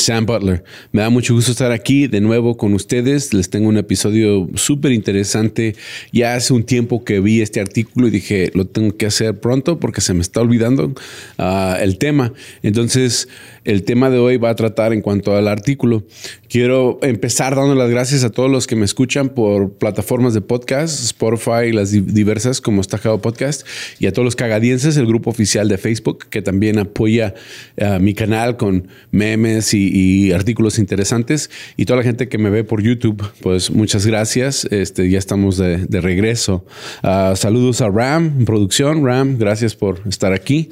Sam Butler. Me da mucho gusto estar aquí de nuevo con ustedes. Les tengo un episodio súper interesante. Ya hace un tiempo que vi este artículo y dije, lo tengo que hacer pronto porque se me está olvidando ah, el tema. Entonces, el tema de hoy va a tratar en cuanto al artículo. Quiero empezar dando las gracias a todos los que me escuchan por plataformas de podcast, Spotify las diversas como Cagado Podcast y a todos los cagadienses, el grupo oficial de Facebook que también apoya ah, mi canal con memes y y, artículos interesantes. Y toda la gente que me ve por YouTube, pues muchas gracias. Este, ya estamos de, regreso. Ah, saludos a Ram, producción. Ram, gracias por estar aquí.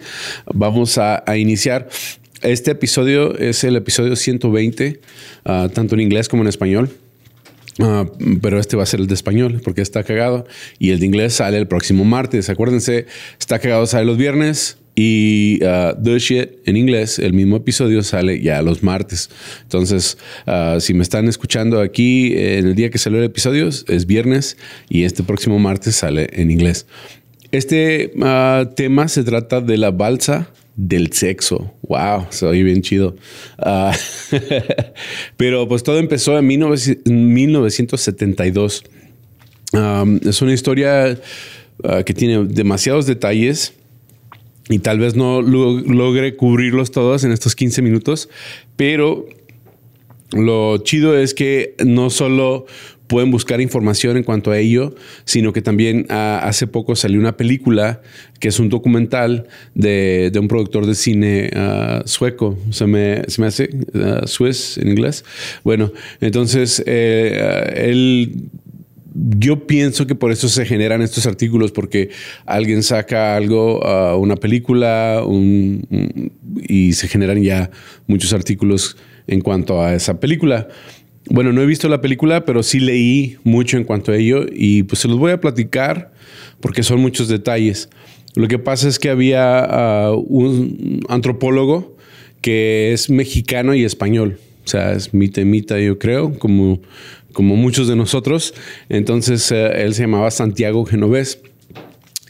Vamos a, iniciar. Este episodio es el episodio 120, ah, tanto en inglés como en español. Ah, pero este va a ser el de español porque está cagado y el de inglés sale el próximo martes. Acuérdense, está cagado sale los viernes, y uh, The Shit en inglés, el mismo episodio sale ya los martes. Entonces, uh, si me están escuchando aquí en el día que salió el episodio, es viernes y este próximo martes sale en inglés. Este uh, tema se trata de la balsa del sexo. Wow, soy bien chido. pero pues todo empezó en 1972. Um, es una historia que tiene demasiados detalles y tal vez no logre cubrirlos todos en estos 15 minutos, pero lo chido es que no solo pueden buscar información en cuanto a ello, sino que también ah, hace poco salió una película que es un documental de, un productor de cine ah, sueco, se me, se me hace uh, Swiss en inglés. Bueno, entonces eh, él yo pienso que por eso se generan estos artículos, porque alguien saca algo, uh, una película, y se generan ya muchos artículos en cuanto a esa película. Bueno, no he visto la película, pero sí leí mucho en cuanto a ello y pues se los voy a platicar porque son muchos detalles. Lo que pasa es que había uh, un antropólogo que es mexicano y español. O sea, es mitad mitad, yo creo, como como muchos de nosotros. Entonces eh, él se llamaba Santiago Genovés.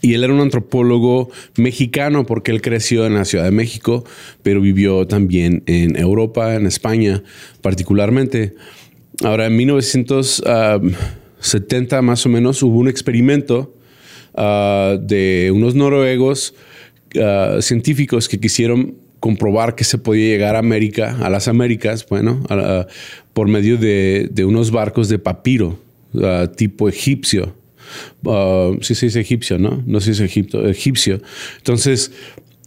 Y él era un antropólogo mexicano porque él creció en la Ciudad de México, pero vivió también en Europa, en España particularmente. Ahora, en 1970 más o menos hubo un experimento ah, de unos noruegos ah, científicos que quisieron comprobar que se podía llegar a América, a las Américas, bueno, por medio de, unos barcos de papiro, tipo egipcio. Uh, sí se dice egipcio, ¿no? No se dice Egipto, egipcio. Entonces,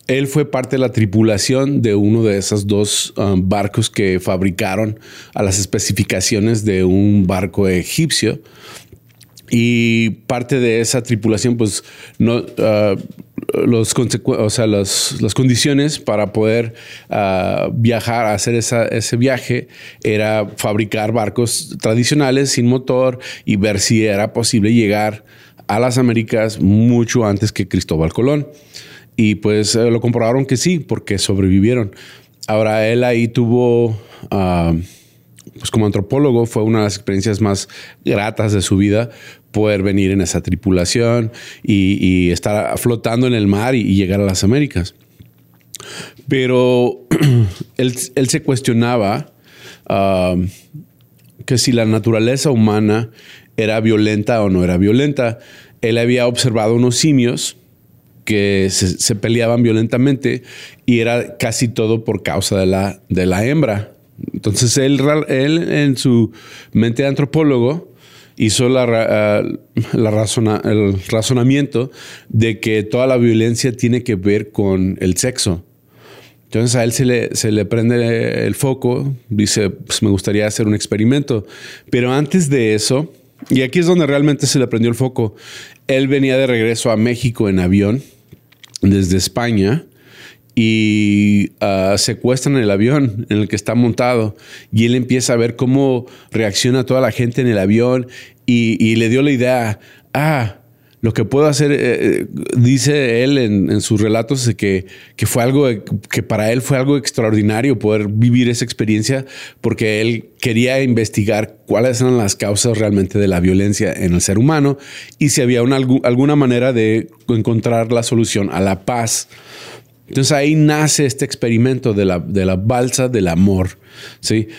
él fue parte de la tripulación de uno de esos dos um, barcos que fabricaron a las especificaciones de un barco egipcio. Y parte de esa tripulación, pues, no, uh, los o sea, las condiciones para poder uh, viajar, hacer ese viaje, era fabricar barcos tradicionales sin motor y ver si era posible llegar a las Américas mucho antes que Cristóbal Colón. Y pues eh, lo comprobaron que sí, porque sobrevivieron. Ahora él ahí tuvo... Uh, pues como antropólogo fue una de las experiencias más gratas de su vida poder venir en esa tripulación y, estar flotando en el mar y, llegar a las Américas. Pero él, se cuestionaba um, que si la naturaleza humana era violenta o no era violenta. Él había observado unos simios que se, peleaban violentamente y era casi todo por causa de la, de la hembra. Entonces él, él en su mente de antropólogo hizo la, ah, el razonamiento de que toda la violencia tiene que ver con el sexo. Entonces a él se le, se le prende el foco, dice, pues me gustaría hacer un experimento. Pero antes de eso, y aquí es donde realmente se le prendió el foco, él venía de regreso a México en avión desde España y uh, secuestran el avión en el que está montado y él empieza a ver cómo reacciona toda la gente en el avión y, le dio la idea, ah, lo que puedo hacer, eh, eh, dice él en, sus relatos, que, que, fue algo que para él fue algo extraordinario poder vivir esa experiencia, porque él quería investigar cuáles eran las causas realmente de la violencia en el ser humano y si había una, alguna manera de encontrar la solución a la paz. Entonces ahí nace este experimento de la, de la balsa del amor. ¿sí?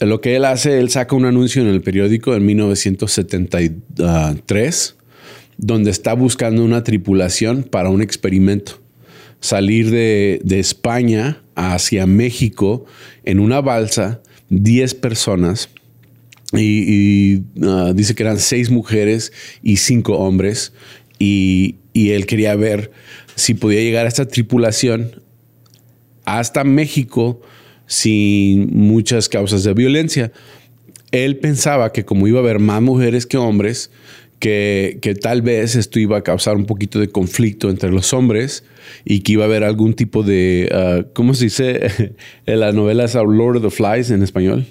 Lo que él hace, él saca un anuncio en el periódico en 1973 donde está buscando una tripulación para un experimento. Salir de, España hacia México en una balsa, 10 personas, y, ah, dice que eran 6 mujeres y 5 hombres, y, y él quería ver si podía llegar a esta tripulación hasta México sin muchas causas de violencia. Él pensaba que como iba a haber más mujeres que hombres, que, tal vez esto iba a causar un poquito de conflicto entre los hombres y que iba a haber algún tipo de, uh, ¿cómo se dice? en la novela es Lord of the Flies en español.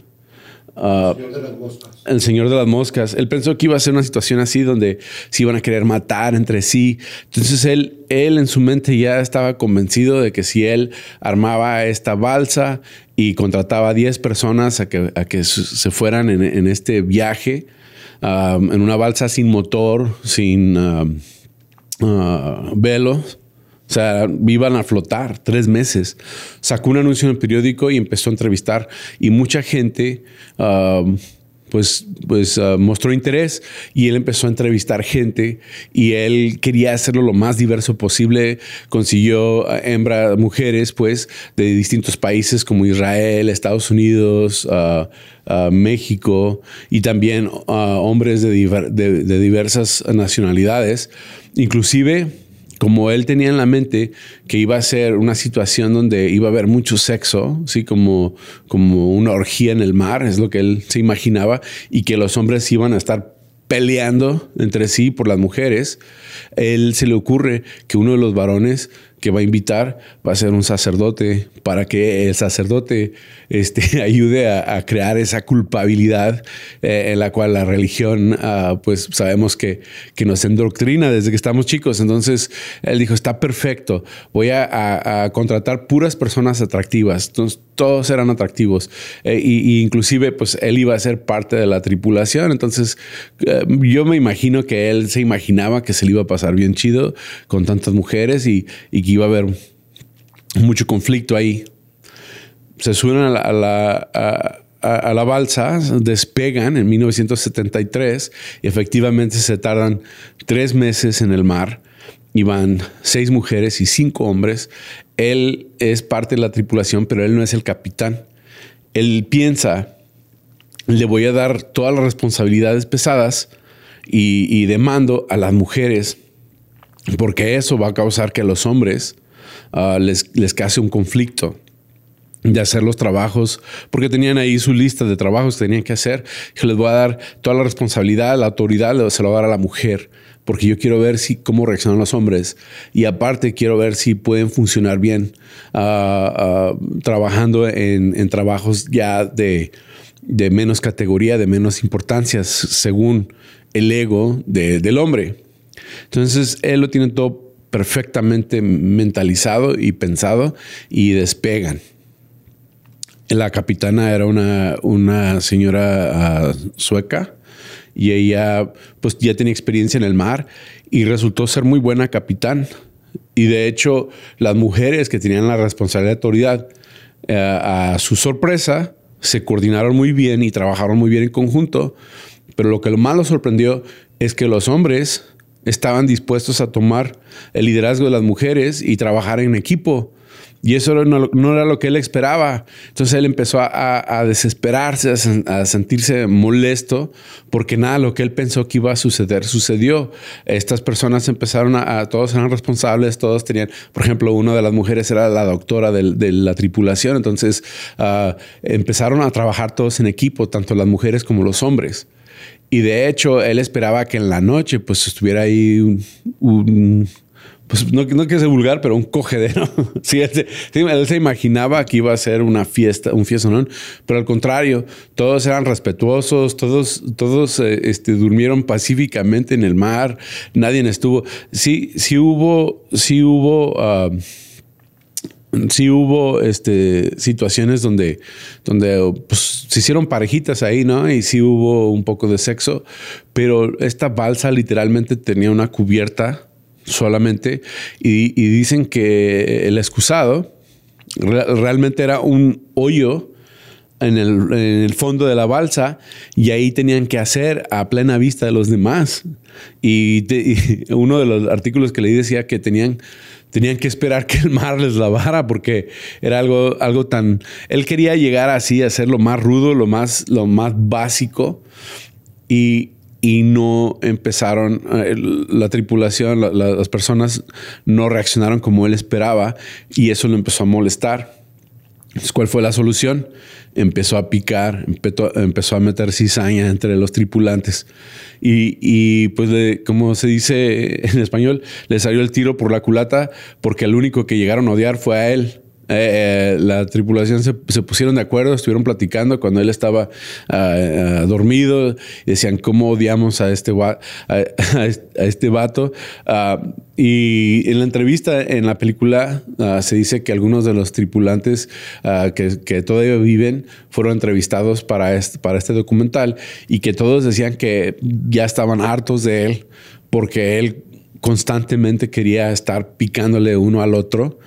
El Señor de las Moscas. El Señor de las Moscas. Él pensó que iba a ser una situación así donde se iban a querer matar entre sí. Entonces él, él en su mente ya estaba convencido de que si él armaba esta balsa y contrataba a 10 personas a que, a que se fueran en, este viaje, Um, en una balsa sin motor, sin um, uh, velos. O sea, iban a flotar tres meses. Sacó un anuncio en el periódico y empezó a entrevistar. Y mucha gente um, pues, pues uh, mostró interés y él empezó a entrevistar gente y él quería hacerlo lo más diverso posible. Consiguió uh, hembra, mujeres, pues, de distintos países como Israel, Estados Unidos, uh, México y también hombres de, de diversas nacionalidades. Inclusive como él tenía en la mente que iba a ser una situación donde iba a haber mucho sexo, así como, como una orgía en el mar, es lo que él se imaginaba, y que los hombres iban a estar peleando entre sí por las mujeres, él se le ocurre que uno de los varones que va a invitar va a ser un sacerdote para que el sacerdote este, ayude a, crear esa culpabilidad eh, en la cual la religión, ah, pues sabemos que, que, nos endoctrina desde que estamos chicos. Entonces él dijo, está perfecto, voy a, contratar puras personas atractivas. Entonces todos eran atractivos eh, y, inclusive pues él iba a ser parte de la tripulación. Entonces eh, yo me imagino que él se imaginaba que se le iba a pasar bien chido con tantas mujeres y, y iba a haber mucho conflicto ahí. Se suben a la, a la, balsa, despegan en 1973 y efectivamente se tardan tres meses en el mar y van seis mujeres y cinco hombres. Él es parte de la tripulación, pero él no es el capitán. Él piensa, le voy a dar todas las responsabilidades pesadas y, y de mando a las mujeres porque eso va a causar que a los hombres uh, les, les case un conflicto de hacer los trabajos, porque tenían ahí su lista de trabajos que tenían que hacer. Yo les voy a dar toda la responsabilidad, la autoridad, se lo voy a dar a la mujer, porque yo quiero ver si, cómo reaccionan los hombres. Y aparte quiero ver si pueden funcionar bien uh, uh, trabajando en, trabajos ya de, de, menos categoría, de menos importancia, según el ego de, del hombre. Entonces, él lo tiene todo perfectamente mentalizado y pensado y despegan. La capitana era una, una señora ah, sueca y ella pues ya tenía experiencia en el mar y resultó ser muy buena capitán. Y de hecho, las mujeres que tenían la responsabilidad de autoridad, eh, a su sorpresa, se coordinaron muy bien y trabajaron muy bien en conjunto. Pero lo que más lo sorprendió es que los hombres estaban dispuestos a tomar el liderazgo de las mujeres y trabajar en equipo. Y eso no, era lo que él esperaba. Entonces él empezó a, desesperarse, a, sentirse molesto, porque nada, lo que él pensó que iba a suceder sucedió. Estas personas empezaron a, todos eran responsables, todos tenían, por ejemplo, una de las mujeres era la doctora de, la tripulación, entonces ah, empezaron a trabajar todos en equipo, tanto las mujeres como los hombres. Y de hecho, él esperaba que en la noche pues estuviera ahí un, pues no, no que sea vulgar, pero un cogedero. sí, él se, imaginaba que iba a ser una fiesta, un fiesta, pero al contrario, todos eran respetuosos, todos, todos eh, este, durmieron pacíficamente en el mar, nadie estuvo. Sí, sí hubo, sí hubo. Ah, sí hubo este, situaciones donde, donde pues, se hicieron parejitas ahí, ¿no? Y sí hubo un poco de sexo, pero esta balsa literalmente tenía una cubierta solamente y, dicen que el excusado realmente era un hoyo en el, fondo de la balsa y ahí tenían que hacer a plena vista de los demás. Y, uno de los artículos que leí decía que tenían, tenían que esperar que el mar les lavara porque era algo, algo tan... Él quería llegar así a ser lo más rudo, lo más, lo más básico. Y, y no empezaron, eh, la tripulación, las personas no reaccionaron como él esperaba y eso lo empezó a molestar. ¿Cuál fue la solución? Empezó a picar, empezó, a meter cizaña entre los tripulantes. Y, y pues, como se dice en español, le salió el tiro por la culata porque el único que llegaron a odiar fue a él. Eh, eh, la tripulación se, pusieron de acuerdo, estuvieron platicando cuando él estaba ah, ah, dormido decían cómo odiamos a este, a, este vato. Ah, y en la entrevista, en la película, se dice que algunos de los tripulantes que, que, todavía viven fueron entrevistados para este, para este documental y que todos decían que ya estaban hartos de él porque él constantemente quería estar picándole uno al otro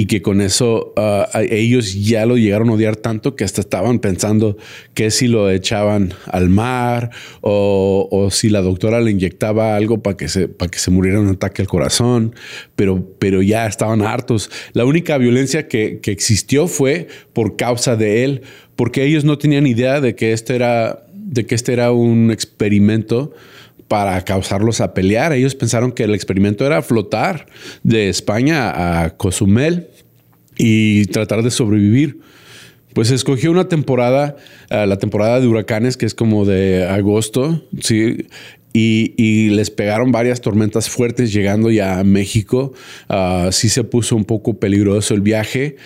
y que con eso ah, ellos ya lo llegaron a odiar tanto que hasta estaban pensando que si lo echaban al mar o, si la doctora le inyectaba algo para que se, para que se muriera un ataque al corazón, pero, pero ya estaban hartos. La única violencia que, que existió fue por causa de él, porque ellos no tenían idea de que este era, de que este era un experimento para causarlos a pelear. Ellos pensaron que el experimento era flotar de España a Cozumel y tratar de sobrevivir. Pues escogió una temporada, eh, la temporada de huracanes, que es como de agosto, ¿sí? Y, les pegaron varias tormentas fuertes llegando ya a México. Uh, sí se puso un poco peligroso el viaje,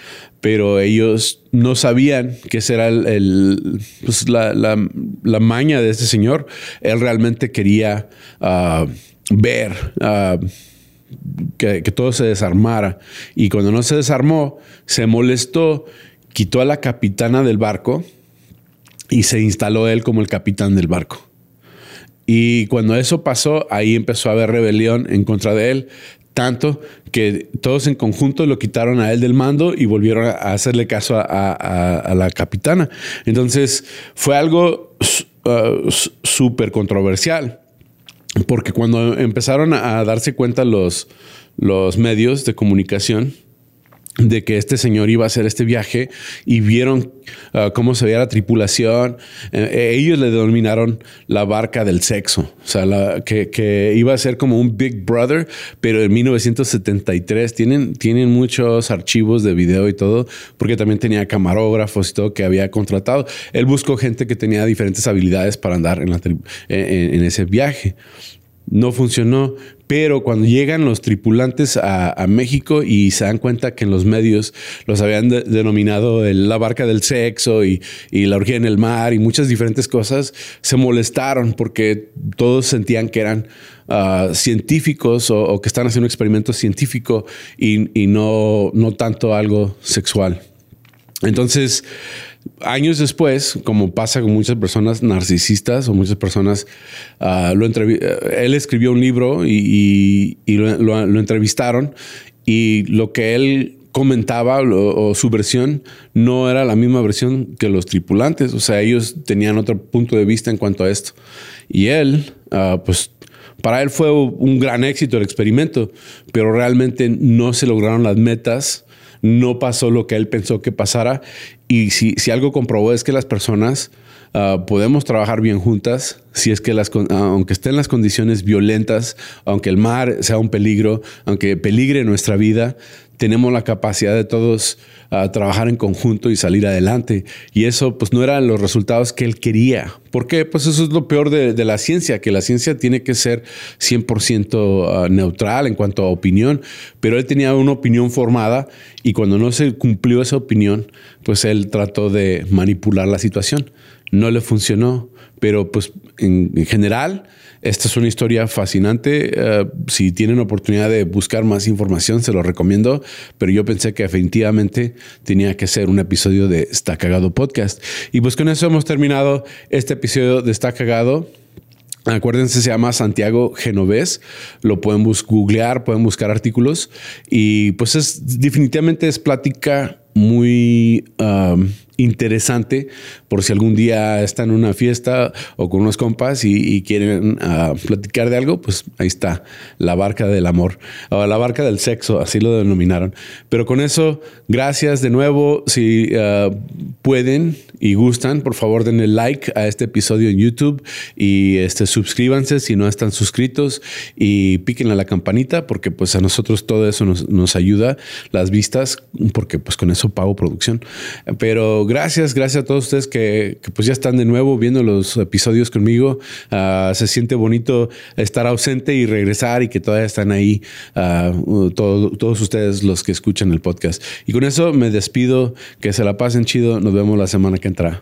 pero ellos no sabían que esa era el, pues la, la, maña de este señor. Él realmente quería uh, ver uh, que, que, todo se desarmara. Y cuando no se desarmó, se molestó, quitó a la capitana del barco y se instaló él como el capitán del barco. Y cuando eso pasó, ahí empezó a haber rebelión en contra de él, tanto que todos en conjunto lo quitaron a él del mando y volvieron a hacerle caso a, la capitana. Entonces fue algo uh, súper controversial, porque cuando empezaron a darse cuenta los, los medios de comunicación, de que este señor iba a hacer este viaje y vieron uh, cómo se veía la tripulación. Eh, eh, ellos le denominaron la barca del sexo, o sea, que, iba a ser como un Big Brother, pero en 1973 tienen, tienen muchos archivos de video y todo, porque también tenía camarógrafos y todo que había contratado. Él buscó gente que tenía diferentes habilidades para andar en, en ese viaje no funcionó, pero cuando llegan los tripulantes a, México y se dan cuenta que en los medios los habían denominado la barca del sexo y, la orgía en el mar y muchas diferentes cosas, se molestaron porque todos sentían que eran ah, científicos o, que están haciendo un experimento científico y, y no, no tanto algo sexual. Entonces, años después, como pasa con muchas personas narcisistas o muchas personas, uh, lo él escribió un libro y, lo, entrevistaron y lo que él comentaba o, su versión no era la misma versión que los tripulantes, o sea, ellos tenían otro punto de vista en cuanto a esto. Y él, uh, pues para él fue un gran éxito el experimento, pero realmente no se lograron las metas no pasó lo que él pensó que pasara. Y si, si algo comprobó es que las personas ah, podemos trabajar bien juntas, si es que las, aunque estén las condiciones violentas, aunque el mar sea un peligro, aunque peligre nuestra vida, tenemos la capacidad de todos a trabajar en conjunto y salir adelante. Y eso pues no eran los resultados que él quería. ¿Por qué? Pues eso es lo peor de, la ciencia, que la ciencia tiene que ser 100% ah, neutral en cuanto a opinión, pero él tenía una opinión formada y cuando no se cumplió esa opinión, pues él trató de manipular la situación. No le funcionó, pero pues en general esta es una historia fascinante. Eh, si tienen oportunidad de buscar más información, se lo recomiendo. Pero yo pensé que definitivamente tenía que ser un episodio de Está Cagado Podcast. Y pues con eso hemos terminado este episodio de Está Cagado. Acuérdense, se llama Santiago Genovés. Lo pueden googlear, pueden buscar artículos. Y pues es definitivamente es plática muy um, interesante por si algún día están en una fiesta o con unos compas y, quieren uh, platicar de algo, pues ahí está, la barca del amor o la barca del sexo, así lo denominaron. Pero con eso, gracias de nuevo. Si uh, pueden y gustan, por favor denle like a este episodio en YouTube y este, suscríbanse si no están suscritos y piquen a la campanita porque pues a nosotros todo eso nos, nos ayuda, las vistas, porque pues con eso pago producción. Pero gracias, gracias a todos ustedes que, pues ya están de nuevo viendo los episodios conmigo. Ah, se siente bonito estar ausente y regresar y que todavía están ahí ah, todos ustedes los que escuchan el podcast. Y con eso me despido, que se la pasen chido. Nos vemos la semana que entra.